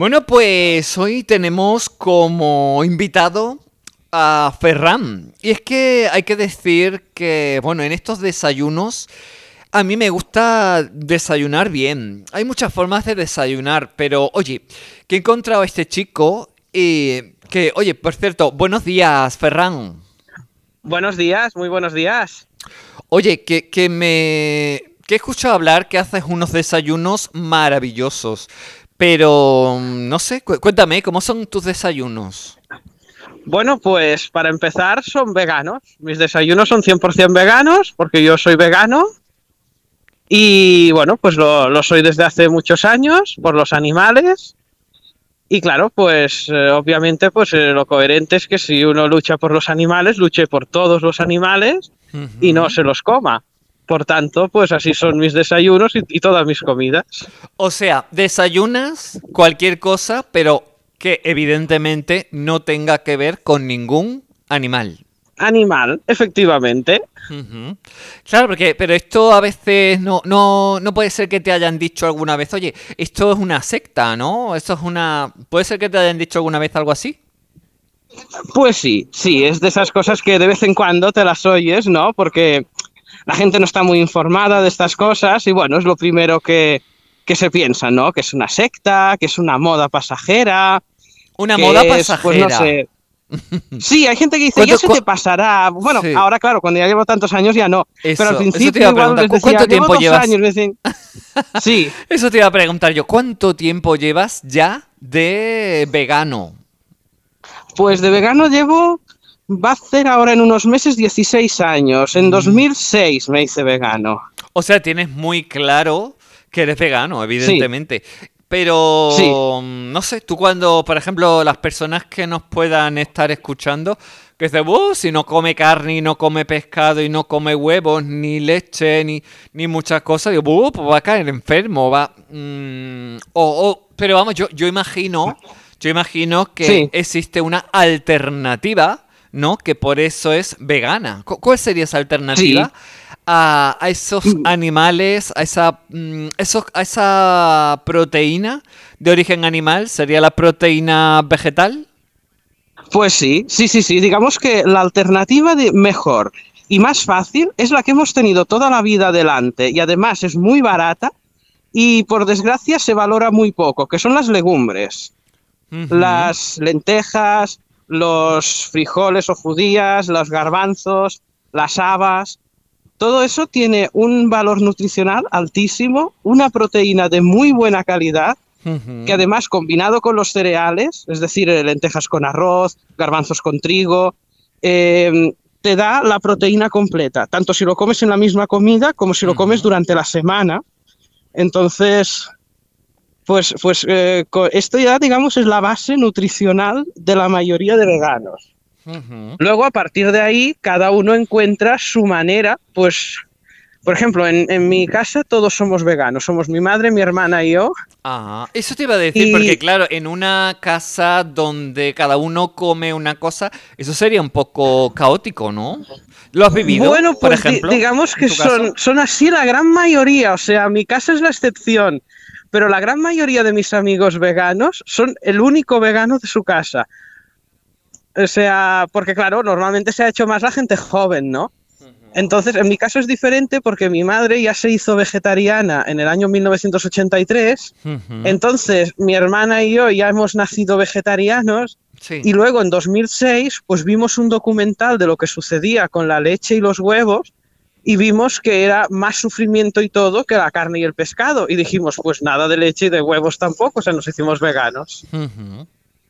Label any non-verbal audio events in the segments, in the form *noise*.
Bueno, pues hoy tenemos como invitado a Ferran. Y es que hay que decir que, bueno, en estos desayunos a mí me gusta desayunar bien. Hay muchas formas de desayunar, pero oye, que he encontrado a este chico y que, oye, por cierto, buenos días, Ferran. Buenos días, muy buenos días. Oye, que, que me... que he escuchado hablar que haces unos desayunos maravillosos. Pero, no sé, cuéntame, ¿cómo son tus desayunos? Bueno, pues para empezar son veganos. Mis desayunos son 100% veganos porque yo soy vegano. Y bueno, pues lo, soy desde hace muchos años por los animales. Y claro, pues eh, obviamente pues eh, lo coherente es que si uno lucha por los animales, luche por todos los animales y no se los coma. Por tanto, pues así son mis desayunos y, todas mis comidas. O sea, desayunas cualquier cosa, pero que evidentemente no tenga que ver con ningún animal. Animal, efectivamente. Claro, porque, pero esto a veces no, no, no puede ser que te hayan dicho alguna vez, oye, esto es una secta, ¿no? Esto es una. ¿Puede ser que te hayan dicho alguna vez algo así? Pues sí, sí, es de esas cosas que de vez en cuando te las oyes, ¿no? Porque la gente no está muy informada de estas cosas y bueno, es lo primero que, se piensa, ¿no? Que es una secta, que es una moda pasajera. Una moda pasajera. pues no sé. *laughs* Sí, hay gente que dice, ya se te pasará. Bueno, ahora claro, cuando ya llevo tantos años ya no. pero al principio igual ¿cuánto tiempo llevas? Años, *laughs* sí. Eso te iba a preguntar yo, ¿cuánto tiempo llevas ya de vegano? Pues de vegano llevo va a hacer ahora en unos meses 16 años. En 2006 mm. me hice vegano. O sea, tienes muy claro que eres vegano, evidentemente. Pero, mm, no sé, tú cuando, por ejemplo, las personas que nos puedan estar escuchando, que dicen, uh, si no come carne, y no come pescado, y no come huevos, ni leche, ni, ni muchas cosas, digo, uh, pues va a caer enfermo, va... Mm, o, pero vamos, yo, yo imagino, yo imagino que existe una alternativa ¿no? Que por eso es vegana. ¿Cuál sería esa alternativa? A, esos mm. animales, a esa, mm, a esa proteína de origen animal, ¿sería la proteína vegetal? Pues sí, sí, sí, sí. Digamos que la alternativa de mejor y más fácil es la que hemos tenido toda la vida adelante y además es muy barata y por desgracia se valora muy poco, que son las legumbres. Las lentejas, los frijoles o judías, los garbanzos, las habas. Todo eso tiene un valor nutricional altísimo, una proteína de muy buena calidad, que además combinado con los cereales, es decir, lentejas con arroz, garbanzos con trigo, em, te da la proteína completa, tanto si lo comes en la misma comida como si lo comes durante la semana. Entonces, pues, pues eh, esto ya, digamos, es la base nutricional de la mayoría de veganos. Luego, a partir de ahí, cada uno encuentra su manera, pues, por ejemplo, en, mi casa todos somos veganos, somos mi madre, mi hermana y yo. Ah, eso te iba a decir, porque claro, en una casa donde cada uno come una cosa, eso sería un poco caótico, ¿no? ¿Lo has vivido? Bueno, por pues ejemplo, digamos que son, son así la gran mayoría, o sea, mi casa es la excepción pero la gran mayoría de mis amigos veganos son el único vegano de su casa. O sea, porque claro, normalmente se ha hecho más la gente joven, ¿no? Entonces, en mi caso es diferente porque mi madre ya se hizo vegetariana en el año 1983. Entonces, mi hermana y yo ya hemos nacido vegetarianos. Y luego en 2006, pues vimos un documental de lo que sucedía con la leche y los huevos y vimos que era más sufrimiento y todo que la carne y el pescado. Y dijimos, pues nada de leche y de huevos tampoco, o sea, nos hicimos veganos.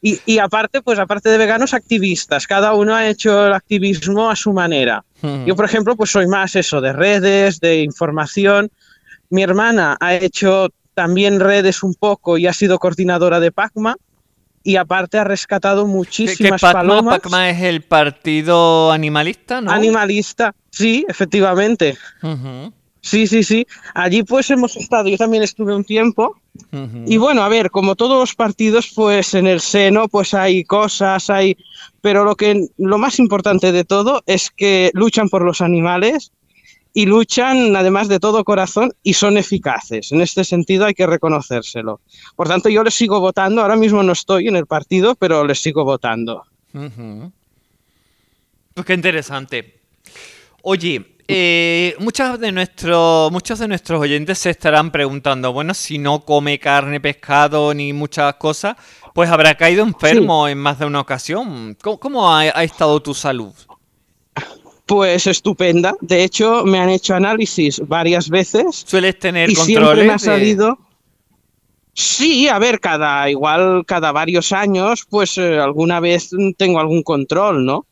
y, y, aparte, pues aparte de veganos, activistas. Cada uno ha hecho el activismo a su manera. Yo, por ejemplo, pues soy más eso, de redes, de información. Mi hermana ha hecho también redes un poco y ha sido coordinadora de PACMA y aparte ha rescatado muchísimas ¿Qué, palomas. PACMA es el partido animalista, ¿no? Animalista, sí, efectivamente. Sí, sí, sí. Allí pues hemos estado, yo también estuve un tiempo. Y bueno, a ver, como todos los partidos, pues en el seno pues hay cosas, hay... Pero lo, que, lo más importante de todo es que luchan por los animales y luchan además de todo corazón y son eficaces. En este sentido hay que reconocérselo. Por tanto, yo les sigo votando. Ahora mismo no estoy en el partido, pero les sigo votando. Pues qué interesante. Oye, eh, muchos, de nuestros, muchos de nuestros oyentes se estarán preguntando, bueno, si no come carne, pescado ni muchas cosas, pues habrá caído enfermo en más de una ocasión. ¿Cómo, ha, estado tu salud? Pues estupenda. De hecho, me han hecho análisis varias veces. ¿Sueles tener y controles? Siempre me ha salido. Sí, a ver, cada igual cada varios años, pues eh, alguna vez tengo algún control, ¿no?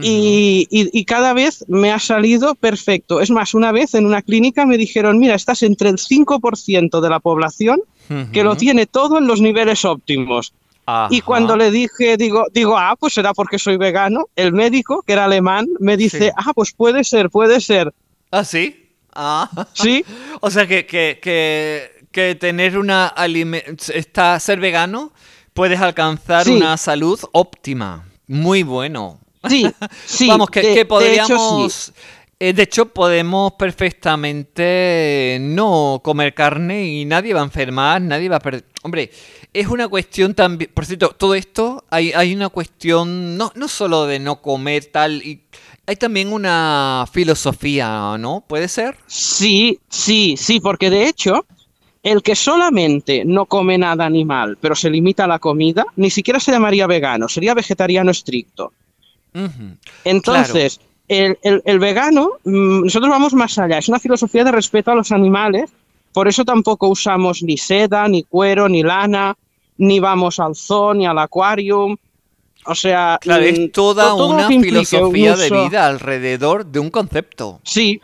y, cada vez me ha salido perfecto. Es más, una vez en una clínica me dijeron, mira, estás entre el 5% de la población que lo tiene todo en los niveles óptimos. Y cuando le dije, digo, digo, ah, pues será porque soy vegano, el médico, que era alemán, me dice, ah, pues puede ser, puede ser. ¿Ah, sí? Ah. Sí. *laughs* o sea, que, que, que, tener una está ser vegano, puedes alcanzar una salud óptima. Muy bueno. Sí, *laughs* sí. Vamos, que, podríamos... Eh, de hecho, podemos perfectamente no comer carne y nadie va a enfermar, nadie va a perder... Hombre, es una cuestión también... Por cierto, todo esto, hay, hay una cuestión no, no solo de no comer tal... Y, hay también una filosofía, ¿no? ¿Puede ser? Sí, sí, sí, porque de hecho, el que solamente no come nada animal, pero se limita a la comida, ni siquiera se llamaría vegano, sería vegetariano estricto. Entonces, el, vegano, mm, nosotros vamos más allá, es una filosofía de respeto a los animales, por eso tampoco usamos ni seda, ni cuero, ni lana, ni vamos al zoo, ni al acuario. O sea, claro, es mm, toda una filosofía de vida alrededor de un concepto. Sí,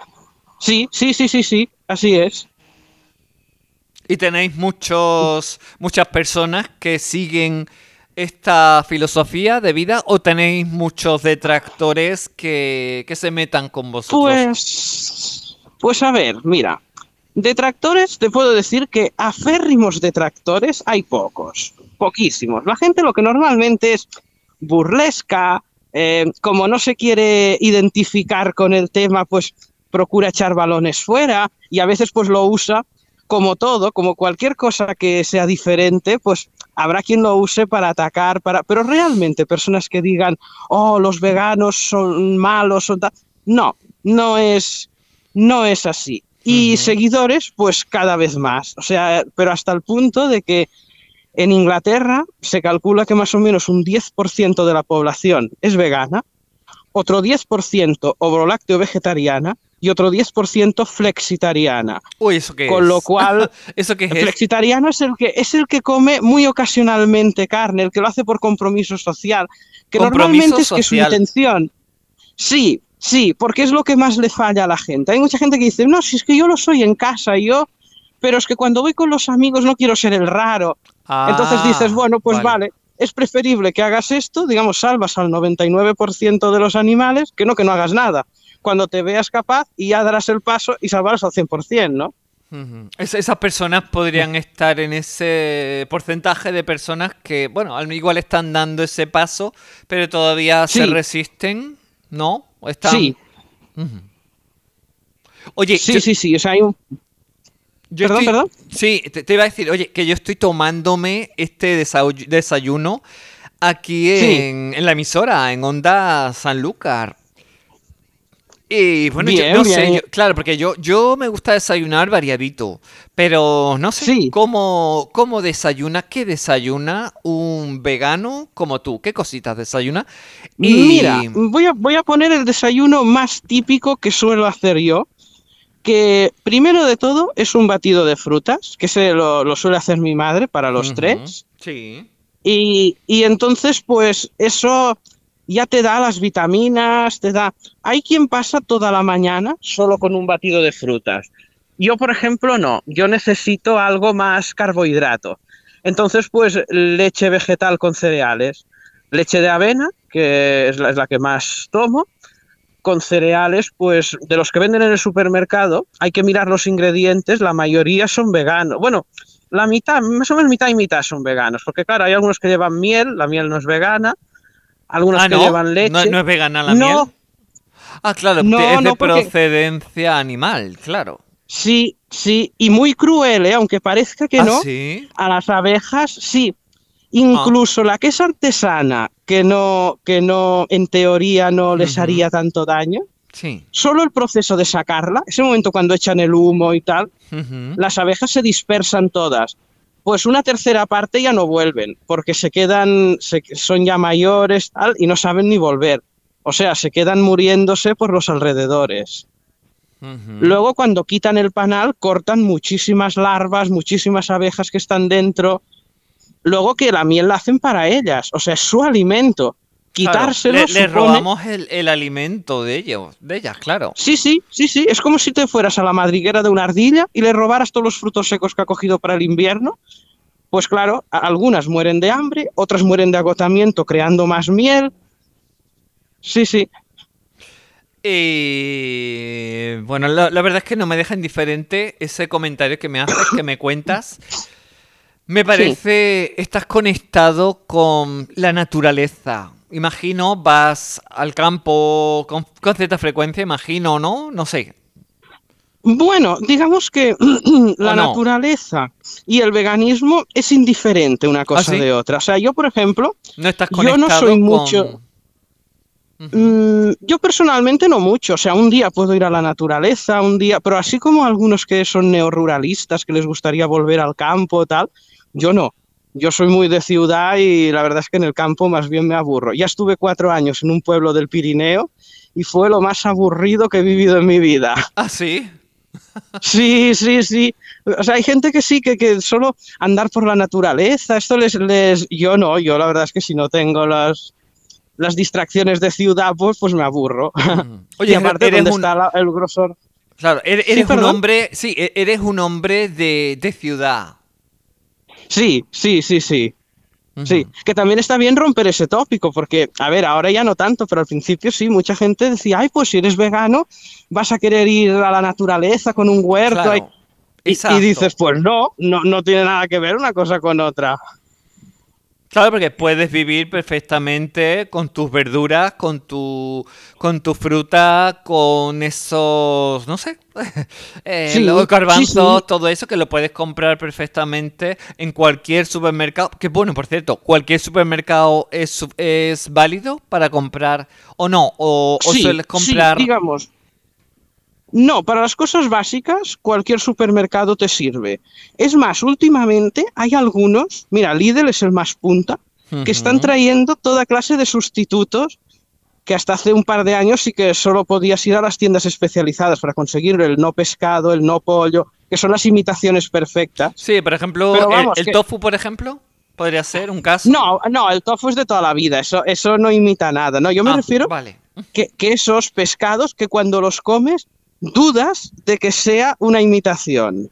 sí, sí, sí, sí, sí, así es. Y tenéis muchos, muchas personas que siguen esta filosofía de vida o tenéis muchos detractores que, se metan con vosotros? Pues, pues a ver, mira, detractores te puedo decir que aférrimos detractores hay pocos, poquísimos. La gente lo que normalmente es burlesca, eh, como no se quiere identificar con el tema, pues procura echar balones fuera y a veces pues lo usa como todo, como cualquier cosa que sea diferente, pues habrá quien lo use para atacar, para, pero realmente personas que digan, oh, los veganos son malos, son no, no es, no es así. Y seguidores, pues cada vez más. O sea, pero hasta el punto de que en Inglaterra se calcula que más o menos un 10% de la población es vegana, otro 10% lácteo vegetariana y otro 10% flexitariana. Uy, ¿eso qué Con lo cual, *laughs* ¿eso qué es? flexitariano es el, que, es el que come muy ocasionalmente carne, el que lo hace por compromiso social, que normalmente es que su intención. Sí, sí, porque es lo que más le falla a la gente. Hay mucha gente que dice, no, si es que yo lo soy en casa, yo, pero es que cuando voy con los amigos no quiero ser el raro. Entonces ah, dices, bueno, pues vale. es preferible que hagas esto, digamos, salvas al 99% de los animales, que no que no hagas nada cuando te veas capaz y ya darás el paso y salvarás al 100%, ¿no? esas personas podrían estar en ese porcentaje de personas que, bueno, igual están dando ese paso, pero todavía se resisten, ¿no? Están... Sí. Oye, sí, sí, sí, o sea, hay un... perdón, perdón. Sí, te, iba a decir, oye, que yo estoy tomándome este desayuno aquí en, en la emisora, en Onda Sanlúcar. Y bueno, yo no sé, claro, porque yo, yo me gusta desayunar variadito, pero no sé cómo, cómo desayuna, qué desayuna un vegano como tú, qué cositas desayuna. Y... Mira, voy a, voy a poner el desayuno más típico que suelo hacer yo, que primero de todo es un batido de frutas, que se lo, suele hacer mi madre para los tres. Sí. Y, y entonces, pues eso ya te da las vitaminas, te da... Hay quien pasa toda la mañana solo con un batido de frutas. Yo, por ejemplo, no. Yo necesito algo más carbohidrato. Entonces, pues leche vegetal con cereales. Leche de avena, que es la, que más tomo. Con cereales, pues de los que venden en el supermercado, hay que mirar los ingredientes. La mayoría son veganos. Bueno, la mitad, más o menos mitad y mitad son veganos. Porque claro, hay algunos que llevan miel, la miel no es vegana algunas ah, que llevan leche. ¿No, es vegana la miel? Ah, claro, es de procedencia animal, claro. Sí, sí, y muy cruel, ¿eh? aunque parezca que ¿Ah, no. sí? A las abejas, sí. Incluso la que es artesana, que no, que no, en teoría no les haría tanto daño. Sí. Solo el proceso de sacarla, ese momento cuando echan el humo y tal, las abejas se dispersan todas. Pues una tercera parte ya no vuelven, porque se quedan, se- son ya mayores tal, y no saben ni volver. O sea, se quedan muriéndose por los alrededores. Luego, cuando quitan el panal, cortan muchísimas larvas, muchísimas abejas que están dentro. Luego que la miel la hacen para ellas, o sea, es su alimento. Claro, Quitárselo le, le supone- robamos el, el alimento de ellos, de ellas, claro. Sí, sí, sí, sí. Es como si te fueras a la madriguera de una ardilla y le robaras todos los frutos secos que ha cogido para el invierno. Pues claro, algunas mueren de hambre, otras mueren de agotamiento creando más miel. Sí, sí. Y bueno, la, la verdad es que no me deja indiferente ese comentario que me haces, que me cuentas. Me parece, estás conectado con la naturaleza. Imagino, vas al campo con, con cierta frecuencia, imagino, ¿no? No sé. Bueno, digamos que *clears throat* la naturaleza y el veganismo es indiferente una cosa ¿Ah, sí? de otra. O sea, yo, por ejemplo, No estás Yo no soy con- mucho-. Mm, yo personalmente no mucho, o sea, un día puedo ir a la naturaleza, un día, pero así como algunos que son neoruralistas, que les gustaría volver al campo, tal, yo no. Yo soy muy de ciudad y la verdad es que en el campo más bien me aburro. Ya estuve cuatro años en un pueblo del Pirineo y fue lo más aburrido que he vivido en mi vida. *laughs* Ah, sí. Sí, sí, sí. O sea, hay gente que sí, que, que solo andar por la naturaleza, esto les, les... Yo no, yo la verdad es que si no tengo las, las distracciones de ciudad, pues, pues me aburro. *laughs* Oye, y aparte, eres ¿dónde un- está la- el grosor? Claro, eres, Sí, eres un perdón. hombre, sí, e- eres un hombre de, de ciudad. Sí, sí, sí, sí. Que también está bien romper ese tópico, porque, a ver, ahora ya no tanto, pero al principio sí, mucha gente decía, ay, pues si eres vegano, vas a querer ir a la naturaleza con un huerto. Claro. ahí". Y- y, dices, pues no, no, no tiene nada que ver una cosa con otra. Claro, porque puedes vivir perfectamente con tus verduras, con tu, con tu fruta, con esos, no sé, *laughs* eh, Sí, los garbanzos, sí. todo eso que lo puedes comprar perfectamente en cualquier supermercado. Que bueno, por cierto, cualquier supermercado es, es válido para comprar o no, o, o Sí, sueles sí, comprar. digamos. No, para las cosas básicas, cualquier supermercado te sirve. Es más, últimamente hay algunos, mira, Lidl es el más punta, que están trayendo toda clase de sustitutos que hasta hace un par de años sí que solo podías ir a las tiendas especializadas para conseguir el no pescado, el no pollo, que son las imitaciones perfectas. Sí, por ejemplo, Pero el- vamos, el, que- tofu, por ejemplo, podría ser un caso. No, no, el tofu es de toda la vida, eso, eso no imita nada. No, yo me Ah, refiero Vale. que, que esos pescados que cuando los comes dudas de que sea una imitación.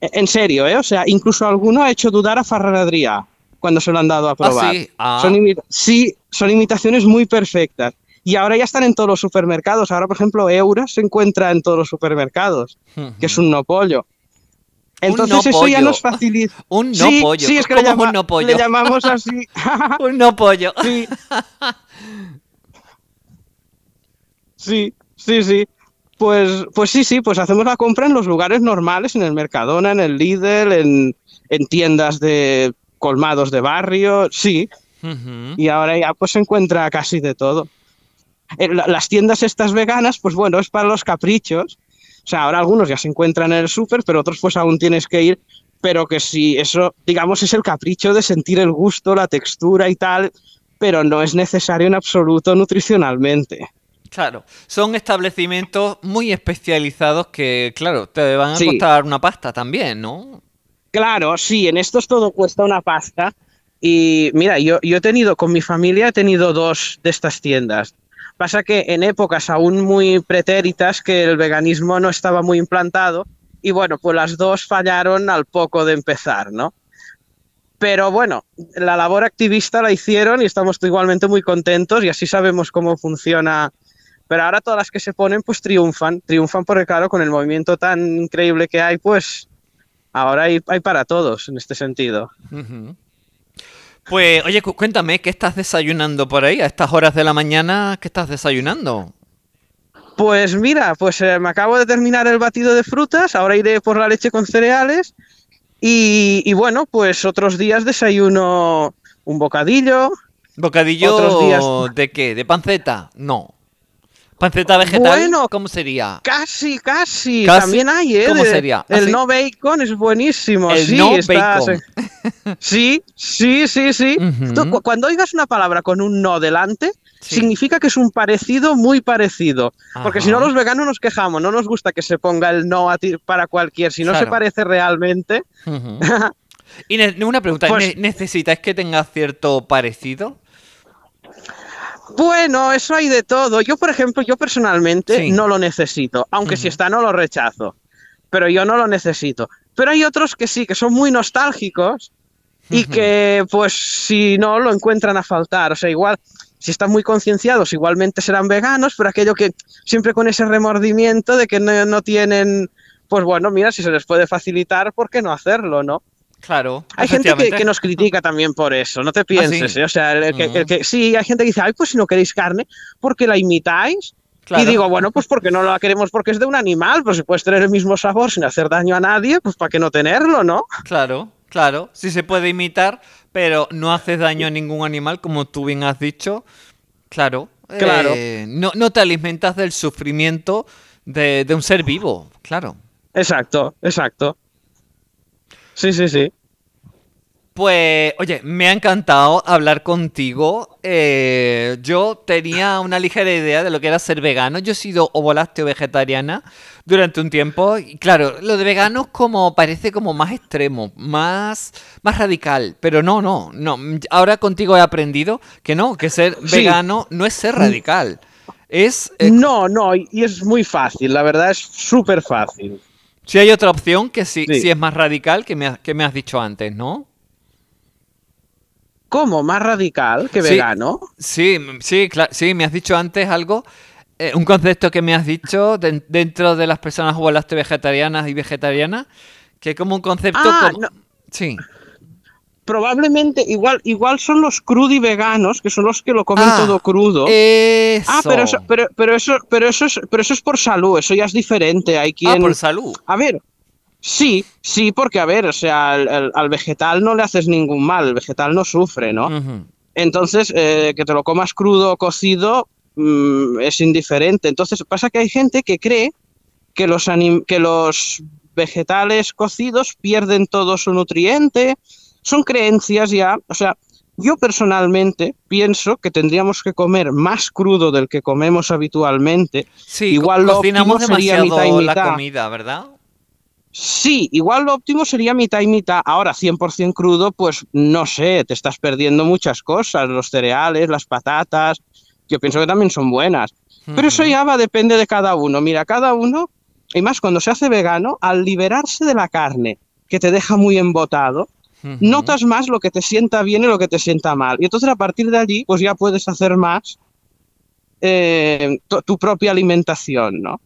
E- En serio, ¿eh? O sea, incluso alguno ha hecho dudar a Ferran Adrià cuando se lo han dado a probar. sí? Ah. Son imita- sí, son imitaciones muy perfectas. Y ahora ya están en todos los supermercados. Ahora, por ejemplo, Eura se encuentra en todos los supermercados, que es un no pollo. Entonces no eso ya nos facilita. *laughs* Un no sí, pollo. Sí, es que ¿Cómo le, llama- no pollo? le llamamos así. *laughs* Un no pollo. Sí. *laughs* Sí, sí, sí. Pues, pues sí, sí, pues hacemos la compra en los lugares normales, en el Mercadona, en el Lidl, en, en tiendas de colmados de barrio, sí. Y ahora ya pues se encuentra casi de todo. Eh, la- Las tiendas estas veganas, pues bueno, es para los caprichos. O sea, ahora algunos ya se encuentran en el súper, pero otros pues aún tienes que ir. Pero que sí, eso, digamos, es el capricho de sentir el gusto, la textura y tal, pero no es necesario en absoluto nutricionalmente. Claro, son establecimientos muy especializados que, claro, te van a Sí. costar una pasta también, ¿no? Claro, sí, en estos todo cuesta una pasta. Y mira, yo, yo he tenido, con mi familia he tenido dos de estas tiendas. Pasa que en épocas aún muy pretéritas que el veganismo no estaba muy implantado y bueno, pues las dos fallaron al poco de empezar, ¿no? Pero bueno, la labor activista la hicieron y estamos igualmente muy contentos y así sabemos cómo funciona. Pero ahora todas las que se ponen pues triunfan, triunfan porque claro, con el movimiento tan increíble que hay, pues ahora hay, hay para todos en este sentido. Pues, oye, cu- cuéntame, ¿qué estás desayunando por ahí? A estas horas de la mañana, ¿qué estás desayunando? Pues mira, pues eh, me acabo de terminar el batido de frutas, ahora iré por la leche con cereales y, bueno, pues otros días desayuno un bocadillo. ¿Bocadillo de qué? ¿De panceta? No. ¿Panceta vegetal? Bueno, ¿cómo sería? Casi, casi. También hay, ¿eh? ¿Cómo sería? El ¿Ah, no bacon es buenísimo. El sí, no bacon. *laughs* Sí, sí, sí, sí. cuando oigas una palabra con un no delante, significa que es un parecido muy parecido. Porque si no, los veganos nos quejamos. No nos gusta que se ponga el no a ti para cualquier. Si no se parece realmente. *laughs* y una pregunta: pues ¿necesitáis que tenga cierto parecido? Bueno, eso hay de todo. Yo, por ejemplo, yo personalmente no lo necesito, aunque si está no lo rechazo, pero yo no lo necesito. Pero hay otros que sí, que son muy nostálgicos y que pues si no lo encuentran a faltar. O sea, igual, si están muy concienciados, igualmente serán veganos, pero aquello que siempre con ese remordimiento de que no, no tienen, pues bueno, mira, si se les puede facilitar, ¿por qué no hacerlo, no? Claro. Hay gente que, nos critica también por eso, no te pienses. ¿eh? O sea, el, que, sí, hay gente que dice, ay, pues si no queréis carne, ¿por qué la imitáis? Y digo, bueno, pues porque no la queremos porque es de un animal, pues si puedes tener el mismo sabor sin hacer daño a nadie, pues para qué no tenerlo, ¿no? Claro, claro. Sí se puede imitar, pero no haces daño a ningún animal, como tú bien has dicho. Claro. Claro. Eh, no, no, te alimentas del sufrimiento de, de un ser vivo, claro. Exacto, exacto. Sí, sí, sí. Pues, oye, me ha encantado hablar contigo. Eh, yo tenía una ligera idea de lo que era ser vegano. Yo he sido ovolácteo vegetariana durante un tiempo. Y claro, lo de vegano como parece como más extremo, más, más radical. Pero no, no, no. Ahora contigo he aprendido que no, que ser vegano no es ser radical. Es. Eh, no, no, y es muy fácil, la verdad es súper fácil. Si hay otra opción que sí, es más radical que me, que me has dicho antes, ¿no? ¿Cómo? ¿Más radical que vegano? Sí, sí, sí, me has dicho antes algo, eh, un concepto que me has dicho dentro de las personas vegetarianas y vegetarianas, que como un concepto ah, Sí probablemente igual, igual son los crudi veganos, que son los que lo comen ah, todo crudo. Ah, pero eso, pero, pero eso, pero eso es, pero eso es por salud, eso ya es diferente. Hay quien. Ah, por salud. A ver, sí, sí, porque a ver, o sea, al, vegetal no le haces ningún mal, el vegetal no sufre, ¿no? Entonces, eh, que te lo comas crudo o cocido mm, es indiferente. Entonces, pasa que hay gente que cree que los, que los vegetales cocidos pierden todo su nutriente, son creencias ya, o sea, yo personalmente pienso que tendríamos que comer más crudo del que comemos habitualmente. Sí, igual lo óptimo sería mitad y mitad. la comida, ¿verdad? Sí, igual lo óptimo sería mitad y mitad. Ahora, 100% crudo, pues no sé, te estás perdiendo muchas cosas. Los cereales, las patatas, yo pienso que también son buenas. Pero eso ya va, depende de cada uno. Mira, cada uno, y más cuando se hace vegano, al liberarse de la carne, que te deja muy embotado, notas más lo que te sienta bien y lo que te sienta mal. Y entonces a partir de allí, pues ya puedes hacer más eh, tu, propia alimentación, ¿no?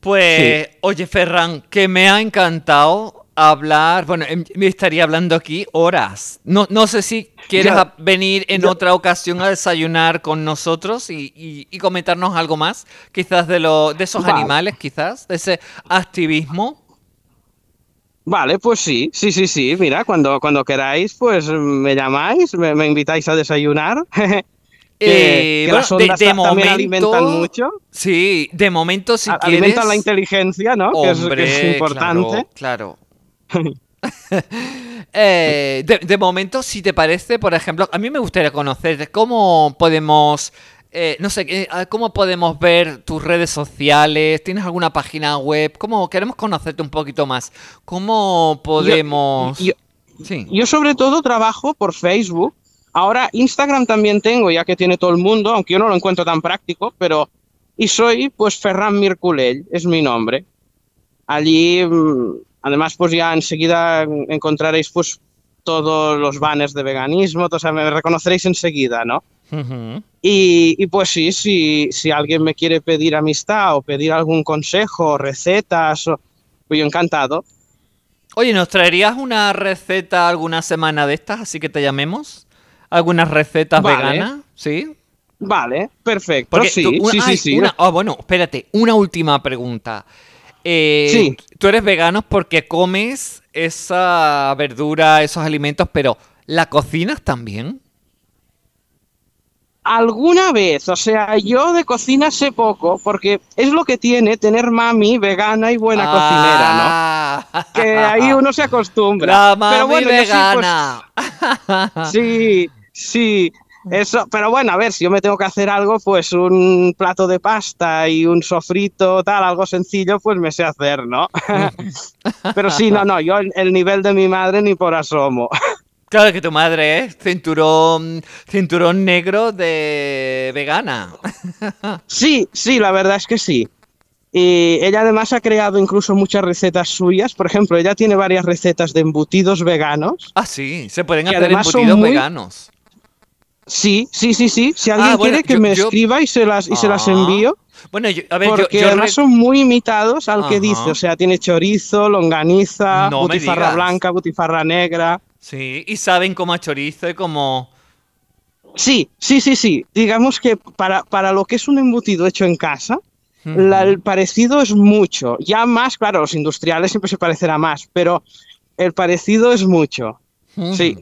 Pues, oye, Ferran, que me ha encantado hablar. Bueno, em, me estaría hablando aquí horas. No, no sé si quieres venir en otra ocasión a desayunar con nosotros y, comentarnos algo más, quizás de, lo, de esos animales, quizás, de ese activismo. Vale, pues sí, sí, sí, sí. Mira, cuando, cuando queráis, pues me llamáis, me, invitáis a desayunar. *laughs* Eh, las ondas de, momento, alimentan mucho. Sí, de momento si quieres... Alimentan la inteligencia, ¿no? que, es, importante. Claro. *laughs* *laughs* Eh, de, de, momento, si te parece, por ejemplo, a mí me gustaría conocer cómo podemos eh, no sé, eh, ¿cómo podemos ver tus redes sociales? ¿Tienes alguna página web? ¿Cómo queremos conocerte un poquito más? ¿Cómo podemos...? Yo, sobre todo trabajo por Facebook. Ahora Instagram también tengo, ya que tiene todo el mundo, aunque yo no lo encuentro tan práctico, pero... Y soy, pues, Ferran Mirculell, es mi nombre. Allí, mm, además, pues ya enseguida encontraréis, pues, todos los banners de veganismo, o sea, me reconoceréis enseguida, ¿no? Y, pues sí, si, si alguien me quiere pedir amistad o pedir algún consejo, recetas, pues yo encantado. Oye, ¿nos traerías una receta alguna semana de estas, así que te llamemos? ¿Algunas recetas veganas? ¿Sí? Vale, perfecto. sí, sí, sí, sí, oh, bueno, espérate, una última pregunta. Eh, sí. Tú eres vegano porque comes esa verdura, esos alimentos, pero ¿la cocinas también? Alguna vez, o sea, yo de cocina sé poco, porque es lo que tiene tener mami vegana y buena cocinera, ¿no? Ah. Que ahí *laughs* uno se acostumbra. La mami pero bueno, pues, vegana. *laughs* sí, sí, eso, pero bueno, a ver, si yo me tengo que hacer algo, pues un plato de pasta y un sofrito, tal, algo sencillo, pues me sé hacer, ¿no? *laughs* pero sí, no, no, yo el nivel de mi madre ni por asomo. Claro que tu madre es cinturón, cinturón negro de vegana. Sí, sí, la verdad es que sí. Y ella además ha creado incluso muchas recetas suyas. Por ejemplo, ella tiene varias recetas de embutidos veganos. Ah, sí, se pueden hacer embutidos veganos. Sí, sí, sí, sí. Si alguien ah, quiere que me escriba y se las, y se las ah. envío. Bueno, a ver, porque además son muy imitados al que dice. O sea, tiene chorizo, longaniza, butifarra blanca, butifarra negra. Sí, y saben cómo a chorizo y como... Sí, sí, sí, sí. Digamos que para, para lo que es un embutido hecho en casa, el parecido es mucho. Ya más, claro, los industriales siempre se parecerá más, pero el parecido es mucho. Sí.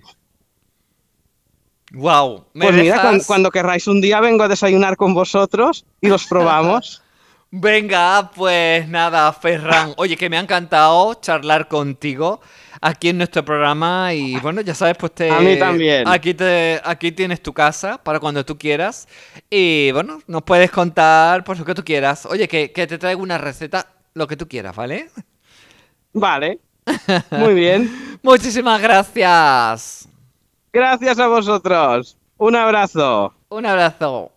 Wow. pues mira, cuando, cuando, querráis un día vengo a desayunar con vosotros y los probamos. *laughs* *laughs* Venga, pues nada, Ferran. Oye, que me ha encantado charlar contigo aquí en nuestro programa y bueno, ya sabes, pues te... A mí también. Aquí, te, aquí tienes tu casa para cuando tú quieras y bueno, nos puedes contar por lo que tú quieras. Oye, que, que te traigo una receta, lo que tú quieras, ¿vale? Vale. *laughs* Muy bien. Muchísimas gracias. Gracias a vosotros. Un abrazo. Un abrazo.